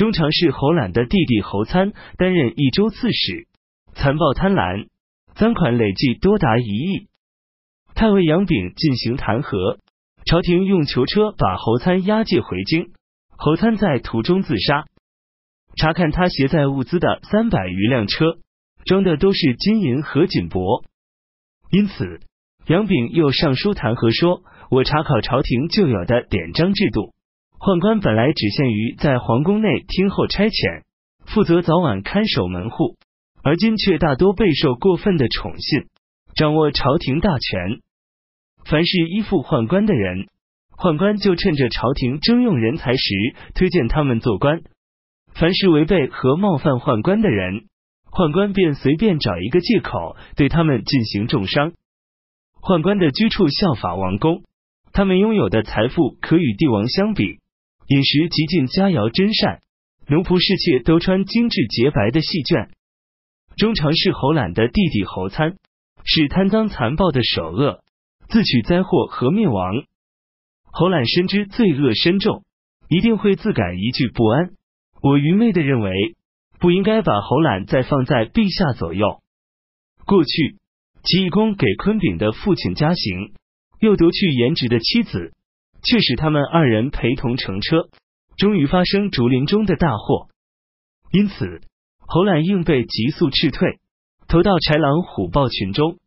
中常侍侯览的弟弟侯参担任益州刺史，残暴贪婪，赃款累计多达一亿。太尉杨炳进行弹劾，朝廷用囚车把侯参押解回京，侯参在途中自杀。查看他携带物资的三百余辆车，装的都是金银和锦帛，因此杨炳又上书弹劾说：“我查考朝廷旧有的典章制度，宦官本来只限于在皇宫内听候差遣，负责早晚看守门户，而今却大多备受过分的宠信，掌握朝廷大权。凡是依附宦官的人，宦官就趁着朝廷征用人才时，推荐他们做官。”凡是违背和冒犯宦官的人，宦官便随便找一个借口对他们进行重伤。宦官的居处效法王宫，他们拥有的财富可与帝王相比，饮食极尽佳肴珍膳，奴仆侍妾都穿精致洁白的细绢。中常侍侯览的弟弟侯参是贪赃残暴的首恶，自取灾祸和灭亡。侯览深知罪恶深重，一定会自感一句不安。我愚昧的认为，不应该把侯览再放在陛下左右。过去，齐懿公给昆炳的父亲加刑，又夺去颜值的妻子，却使他们二人陪同乘车，终于发生竹林中的大祸。因此，侯览应被急速斥退，投到豺狼虎豹群中。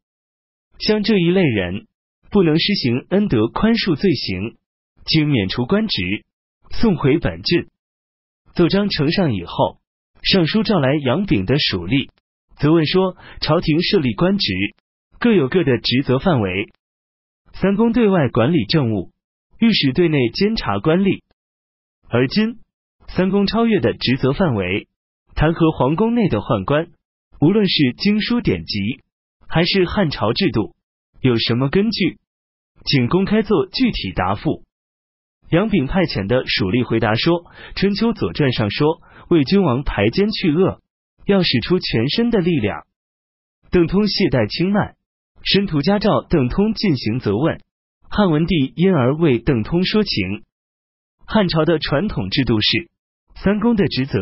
像这一类人，不能施行恩德宽恕罪行，经免除官职，送回本郡。奏章呈上以后，尚书召来杨炳的属吏，责问说：朝廷设立官职，各有各的职责范围。三公对外管理政务，御史对内监察官吏。而今三公超越的职责范围，弹劾皇宫内的宦官，无论是经书典籍，还是汉朝制度，有什么根据？请公开做具体答复。杨炳派遣的属吏回答说：“春秋左传上说，为君王排奸去恶，要使出全身的力量。”邓通懈怠轻慢，申屠嘉召邓通进行责问，汉文帝因而为邓通说情。汉朝的传统制度是三公的职责，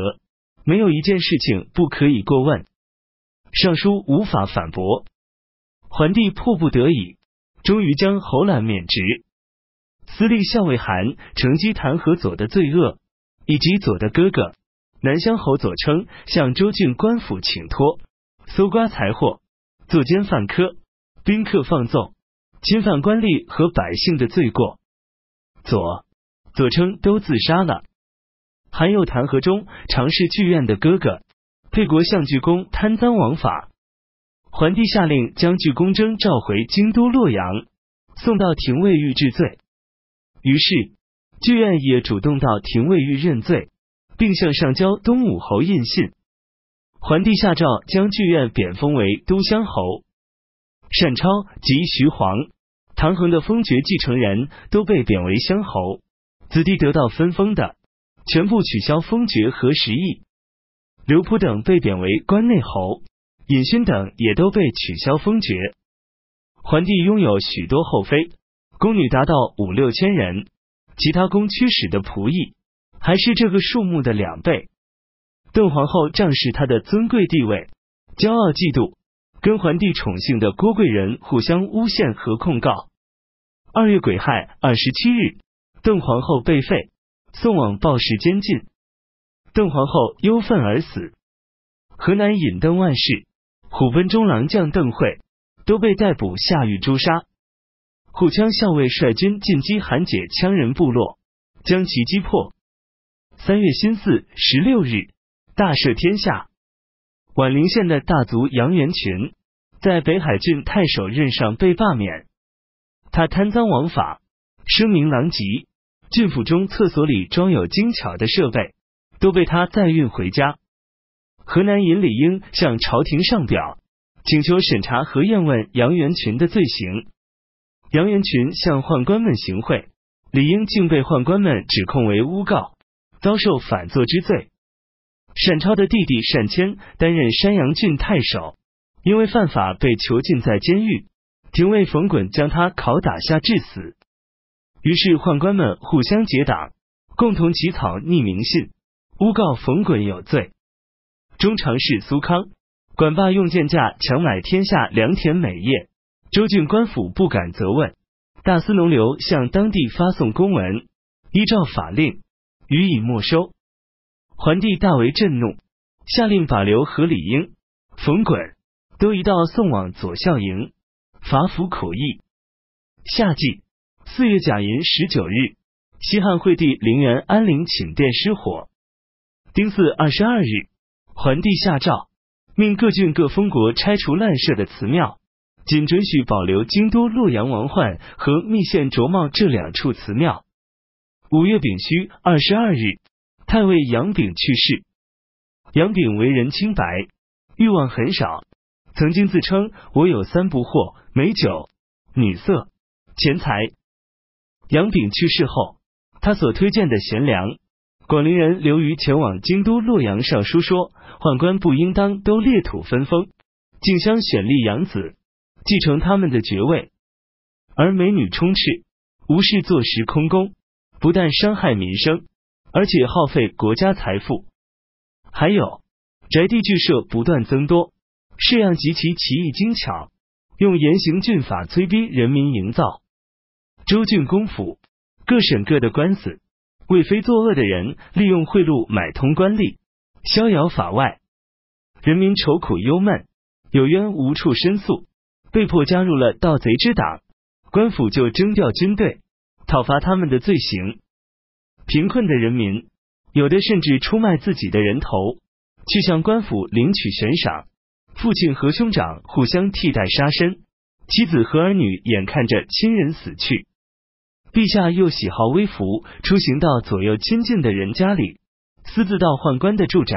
没有一件事情不可以过问，尚书无法反驳。桓帝迫不得已，终于将侯览免职。司隶校尉韩乘机弹劾左的罪恶，以及左的哥哥南乡侯左称向州郡官府请托，搜刮财货，作奸犯科，宾客放纵，侵犯官吏和百姓的罪过。左左称都自杀了。韩又弹劾中常侍剧院的哥哥沛国相具公贪赃枉法，桓帝下令将具公征召回京都洛阳，送到廷尉狱治罪。于是，剧院也主动到廷尉狱认罪，并向上交东武侯印信。桓帝下诏将剧院贬封为都乡侯。单超及徐晃、唐衡的封爵继承人都被贬为乡侯，子弟得到分封的，全部取消封爵和食邑。刘璞等被贬为关内侯，尹勋等也都被取消封爵。桓帝拥有许多后妃。宫女达到五六千人，其他宫驱使的仆役还是这个数目的两倍。邓皇后仗势她的尊贵地位，骄傲嫉妒，跟桓帝宠幸的郭贵人互相诬陷和控告。二月癸亥二十七日，邓皇后被废，送往报氏监禁。邓皇后忧愤而死。河南尹邓万世、虎贲中郎将邓惠都被逮捕下狱诛杀。护羌校尉率军进击韩解羌人部落，将其击破。三月辛巳十六日，大赦天下。宛陵县的大族杨元群在北海郡太守任上被罢免，他贪赃枉法，声名狼藉。郡府中厕所里装有精巧的设备，都被他载运回家。河南尹李英向朝廷上表，请求审查和验问杨元群的罪行。杨元群向宦官们行贿，李英竟被宦官们指控为诬告，遭受反作之罪。单超的弟弟单谦担任山阳郡太守，因为犯法被囚禁在监狱，廷尉冯衮将他拷打下致死。于是宦官们互相结党，共同起草匿名信，诬告冯衮有罪。中常侍苏康管罢用贱价强买天下良田美业，州郡官府不敢责问。大司农刘向当地发送公文，依照法令予以没收。桓帝大为震怒，下令把刘和李英、冯衮都移到送往左校营，罚服苦役。夏季四月甲寅十九日，西汉惠帝陵园安陵寝殿失火。丁巳二十二日。桓帝下诏，命各郡各封国拆除滥设的祠庙，仅准许保留京都洛阳王焕和密县卓茂这两处祠庙。五月丙戌二十二日，太尉杨炳去世。杨炳为人清白，欲望很少，曾经自称我有三不惑：美酒、女色、钱财。杨炳去世后，他所推荐的贤良。广陵人刘虞前往京都洛阳上书说，宦官不应当都裂土分封，竞相选立养子，继承他们的爵位，而美女充斥，无事坐实空宫，不但伤害民生，而且耗费国家财富。还有宅地剧社不断增多，式样极其奇异精巧，用严刑峻法催逼人民营造。州郡公府各审各的官司。为非作恶的人利用贿赂买通官吏，逍遥法外，人民愁苦忧闷，有冤无处申诉，被迫加入了盗贼之党，官府就征调军队讨伐他们的罪行。贫困的人民有的甚至出卖自己的人头，去向官府领取悬赏。父亲和兄长互相替代杀身，妻子和儿女眼看着亲人死去。陛下又喜好微服，出行到左右亲近的人家里，私自到宦官的住宅，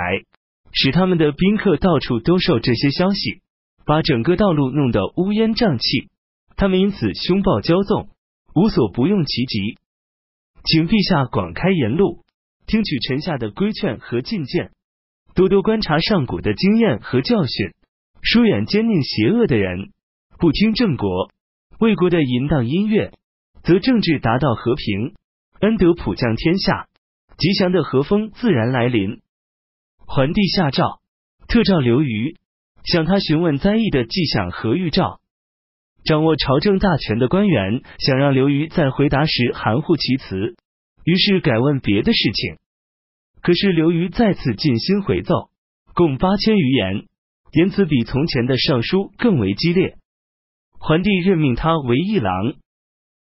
使他们的宾客到处兜售这些消息，把整个道路弄得乌烟瘴气。他们因此凶暴骄纵，无所不用其极。请陛下广开言路，听取臣下的规劝和进谏，多多观察上古的经验和教训，疏远奸佞邪恶的人，不听郑国、魏国的淫荡音乐。则政治达到和平，恩德普降天下，吉祥的和风自然来临。桓帝下诏，特召刘虞，向他询问灾异的迹象和预兆。掌握朝政大权的官员想让刘瑜在回答时含糊其辞，于是改问别的事情。可是刘瑜再次尽心回奏，共八千余言，言辞比从前的上书更为激烈。桓帝任命他为议郎。